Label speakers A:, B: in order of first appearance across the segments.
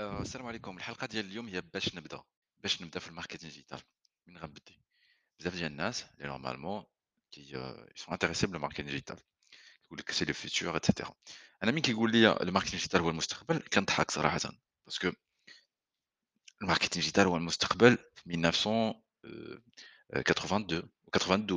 A: آآ السلام عليكم، الحلقة ديال اليوم هي باش نبدا، باش نبدا في الmarketing digital من غنبدي؟ بزاف ديال الناس اللي نورمالمون كي آه، ils sont intéressés بالmarketing digital كيقول لك سي le futur et cetera. أنا مين كيقول لي الmarketing digital هو المستقبل كنضحك صراحةً، باسكو الmarketing digital هو المستقبل في 1900 آآ 82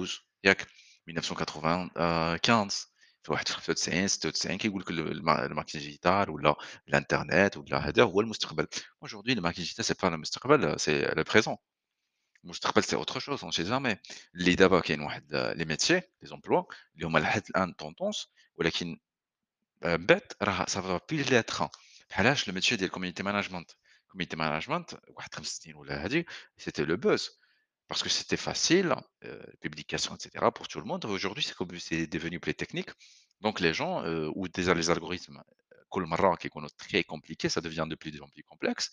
A: و92 ياك 1995 في واحد في 95 96 كيقول لك ال الma الmarketing digital ولا الإنترنت ولا هذا هو المستقبل. Aujourd'hui le marketing digital c'est pas le مستقبل c'est le présent. المستقبل c'est autre chose on sait jamais. اللي دابا كاين واحد les métiers les emplois اللي هما لحد الآن tendance ولكن آآ من بعد راه ça va plus l'être بحالاش le métier ديال community management. community management واحد 5 سنين ولا هادي c'était le buzz. Parce que c'était facile, heu, publication et cetera pour tout le monde. Aujourd'hui, c'est comme c'est devenu plus technique. Donc les gens, heu, ou déjà les algorithmes كل مرة كيكونوا très compliqués, ça devient de plus en plus complexe.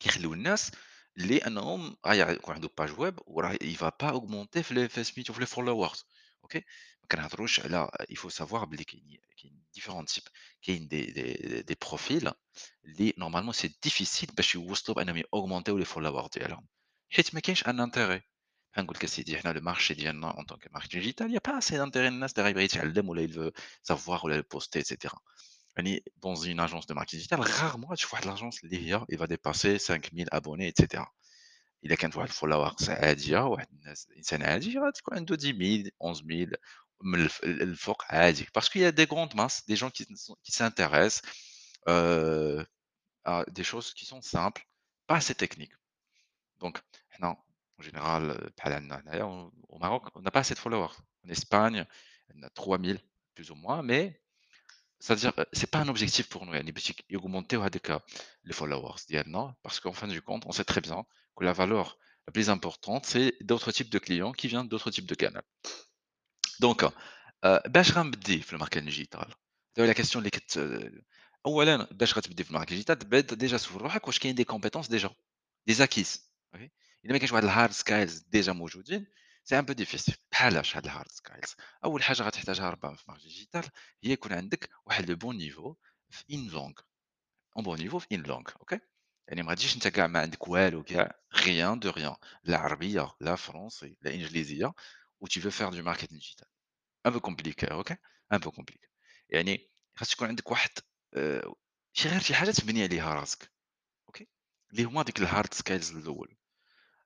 A: كيخليو الناس اللي أنهم غيع يكون عندهم page web وراه il va pas augmenter في ال في سميتو في les followers أوكي، ما كنهضروش على il faut savoir بلي كاين كاين différents types كاين des des des profils اللي normalement c'est difficile باش يوصلوا بأنهم يaugمونتيو les followers ديالهم، حيت ما كاينش un intérêt. بحال نقول لك أسيدي حنا المارشي ديالنا en tant que marketing digital il y a pas assez d'intérêt الناس اللي غيبغي يتعلم ولا il veut savoir ولا poster et cetera. يعني dans une agence de marketing digital rarement غتشوف واحد l'agence اللي هي il va dépasser 5000 abonnés et cetera. إلا كانت واحد الfollowers عادية واحد الناس إنسان عادي غتكون عنده 10000 11000 من الف الفوق عادي parce qu'il y a des grandes masses, des gens qui s qui s'intéressent, heu, à des choses qui sont simples, pas assez techniques. Donc حنا en général بحال عندنا هنايا au Maroc on n'a pas assez de followers. En Espagne عندنا 3000 plus ou moins mais c'est-à-dire, heu, c'est pas un objectif pour nous يعني باش يك يaugمونتيو هاديك les followers ديالنا parce qu'en fin du compte, on sait très bien que la valeur la plus importante, c'est d'autres types de clients qui viennent d'autres types de canaux. Donc heu، باش غنبدي في الmarketing digital دابا la question اللي كت أولًا باش غتبدي في الmarketing digital بعد ديجا سول روحك واش كاين des compétences déjà des acquises أوكي إذا ما كانش واحد الهارد سكايلز ديجا موجودين سي ان بو ديفيسيل بحالاش هاد الهارد سكايلز أول حاجة غتحتاجها ربما في مارج ديجيتال هي يكون عندك واحد لو بون نيفو في ان لونغ اون بون نيفو في ان لونغ أوكي يعني ما غاديش انت كاع ما عندك والو كاع غيان دو غيان لا عربية لا فرونسي لا إنجليزية و تي فو فير دو ماركتينغ ديجيتال ان بو كومبليكي أوكي ان بو كومبليكي يعني خاص تكون عندك واحد آه، شي غير شي حاجة تبني عليها راسك أوكي اللي هما ديك الهارد سكايلز الأول.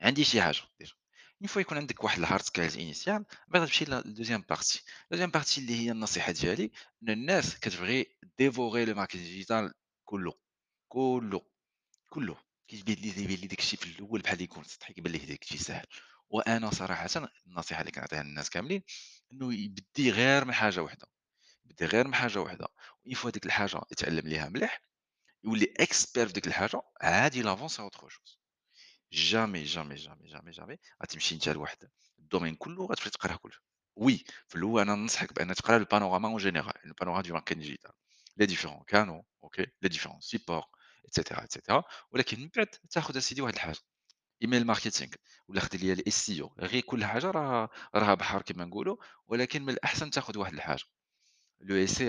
A: عندي شي حاجة دير. اون فوا يكون عندك واحد الهارد سكيلز انيسيال بعد تمشي للدوزيام بارتي دوزيام بارتي اللي هي النصيحة ديالي إن الناس كتبغي ديفوغي لو ماركتينغ ديجيتال كله. كله. كله. كيبان لي تيبان لي داكشي في الأول بحال يكون سطحي كيبان ليه داكشي ساهل. وأنا صراحة النصيحة اللي كنعطيها للناس كاملين إنه يبدي غير من حاجة وحدة. يبدي غير من حاجة وحدة. اون فوا ديك الحاجة يتعلم ليها مليح يولي اكسبير في ديك الحاجة عادي لافونس اوتر شوز جامي جامي جامي جامي جامي غتمشي انت لواحد الدومين كله غتبدا تقراه كله وي في الأول أنا ننصحك بأن تقرا البانوراما اون جينيرال البانوراما دو ماركتينغ ديجيتال لي ديفيرون كانو أوكي لي ديفيرون سيبور اتسيتيرا اتسيتيرا ولكن من بعد تاخذ اسيدي واحد الحاجة ايميل ماركتينغ ولا خدي ليا الاس أو غير كل حاجة راه راها بحر كما نقولوا ولكن من الأحسن تاخذ واحد الحاجة. لو اس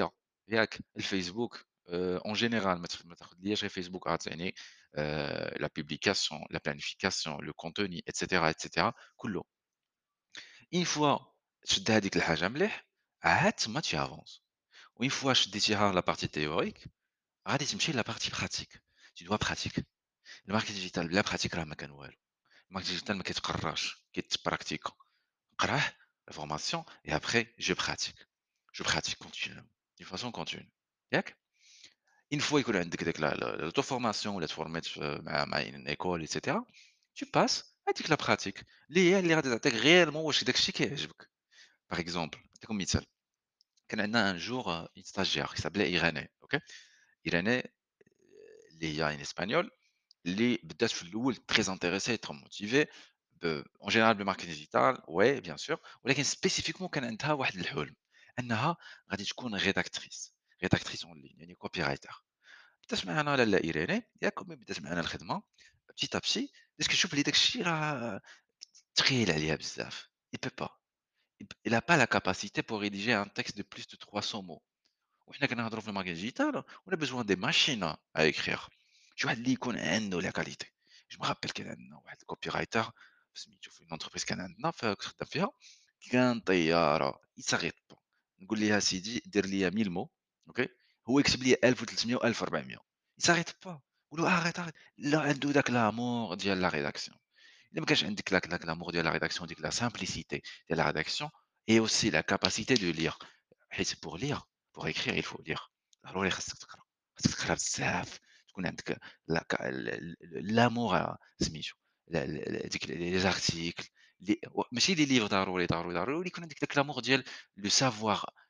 A: ياك الفيسبوك آه، اون جينيرال ما تاخذ ليا غير فيسبوك عاد يعني آآ la publication, la planification, le contenu et cetera et cetera كلّه. une fois شد هاديك الحاجة مليح، عاد تما tu avances وune fois شديتيها la partie théorique غادي تمشي la partie pratique. tu dois pratiquer. الmarketing digital بلا pratique راه ما كان والو. الmarketing digital ما كيتقراش كيتبراكتيكا. نقراه la formation et après je pratique. je pratique continuellement d'une façon continue ياك؟ une fois يكون عندك ديك لا لا l'auto formation ولا تفورميت في مع مع une école et cetera tu passes هاديك لا pratique اللي هي اللي غادي تعطيك réellement واش داك الشيء كيعجبك. par exemple نعطيكم مثال كان عندنا un jour une stagiaire qui s'appelait Irénée أوكي؟ إيراني اللي هي en espagnol اللي بدات في الأول très intéressée très motivée ب en général بالmarketing digital ouais bien sûr ولكن spécifiquement كان عندها واحد الحلم أنها غادي تكون rédactrice rédactrice en ligne يعني copywriter بدات معنا لاله إيريني ياك ومن بدات معنا الخدمة petit à petit بدات كتشوف بلي داك الشيء راه ثقيل عليها بزاف il peut pas il p il a pas la capacité pour rédiger un texte de plus de 300 mots وحنا كنهضروا في الماركت ديجيتال on a besoin des machines à écrire شي واحد اللي يكون عنده لا كاليتي جو me rappelle كان عندنا واحد الكوبي رايتر سميتو في لونتربريز كان عندنا ف كنت خدام فيها كان طياره il s'arrête pas نقول ليه اسيدي دير لي 1000 مو اوكي هو يكتب لي 1300 و1400 il s'arrête pas نقول له اريت اريت لا عنده داك لامور ديال لا ريداكسيون الا ما كانش عندك داك داك لامور ديال لا ريداكسيون ديك لا سامبليسيتي ديال لا ريداكسيون et aussi la capacité de lire حيت pour lire pour écrire il faut lire ضروري خاصك تقرا خاصك تقرا بزاف تكون عندك لا ك ال ال لامور سميتو ل ل ديك لي زارتيكل لي و ماشي لي ليفر ضروري، ضروري، ضروري يكون عندك داك لامور ديال لو سافوار لو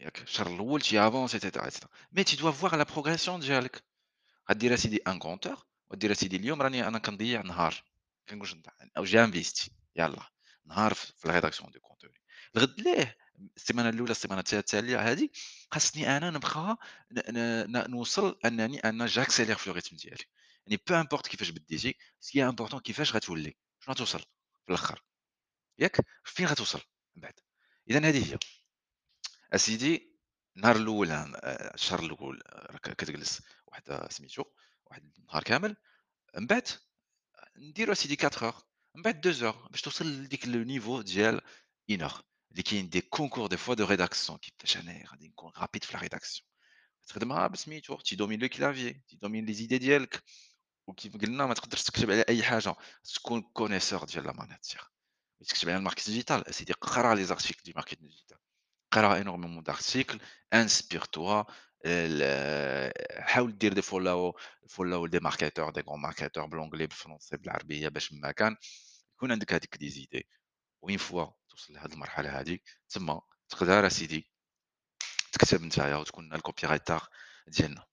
A: ياك الشهر تيافونسي et cetera et cetera. Mais tu dois voir la progression ديالك غدير أسيدي ان كونتور ودير أسيدي اليوم راني أنا كنضيع نهار كنقولش أو جانفيستي يلاه نهار في الريداكسيون دو كونتوني الغد ليه السيمانه الاولى السيمانه التاليه هذه خاصني أنا نبقى نوصل انني أنا جاكسيلير في الريتم ديالي يعني بو امبورت كيفاش بديتي سكي امبورتون كيفاش غتولي شنو غتوصل في الآخر ياك فين غتوصل من بعد اذا هذه هي اسيدي النهار الاول آه، الشهر الاول آه، راك كتجلس واحد آه، سميتو واحد النهار كامل من بعد نديرو أسيدي 4 heures من بعد 2 heures باش توصل لديك لو نيفو ديال 1 heure اللي كاين دي كونكور دي فوا دو ريداكسيون كيفاش أنا غادي نكون رابيد في لا ريداكسيون تخدمها بسميتو تيدومين لو كلافي تيدومين لي زيدي ديالك وكيف قلنا ما تقدرش تكتب على أي حاجة تكون كونيسور ديال لا مانيتير تكتب على الماركت ديجيتال أسيدي قرا لي زارتيكل دي ماركت ديجيتال قرا énormément d'articles inspire-toi ال حاول دير دي follow follow des marketeurs des grands marketeurs بالانجلي بالفرنسي بالعربيه باش ما كان يكون عندك هذيك دي زيدي وين فوا توصل لهاد المرحلة هذه تما تقدر أسيدي تكتب نتايا وتكون الكوبي رايتر ديالنا.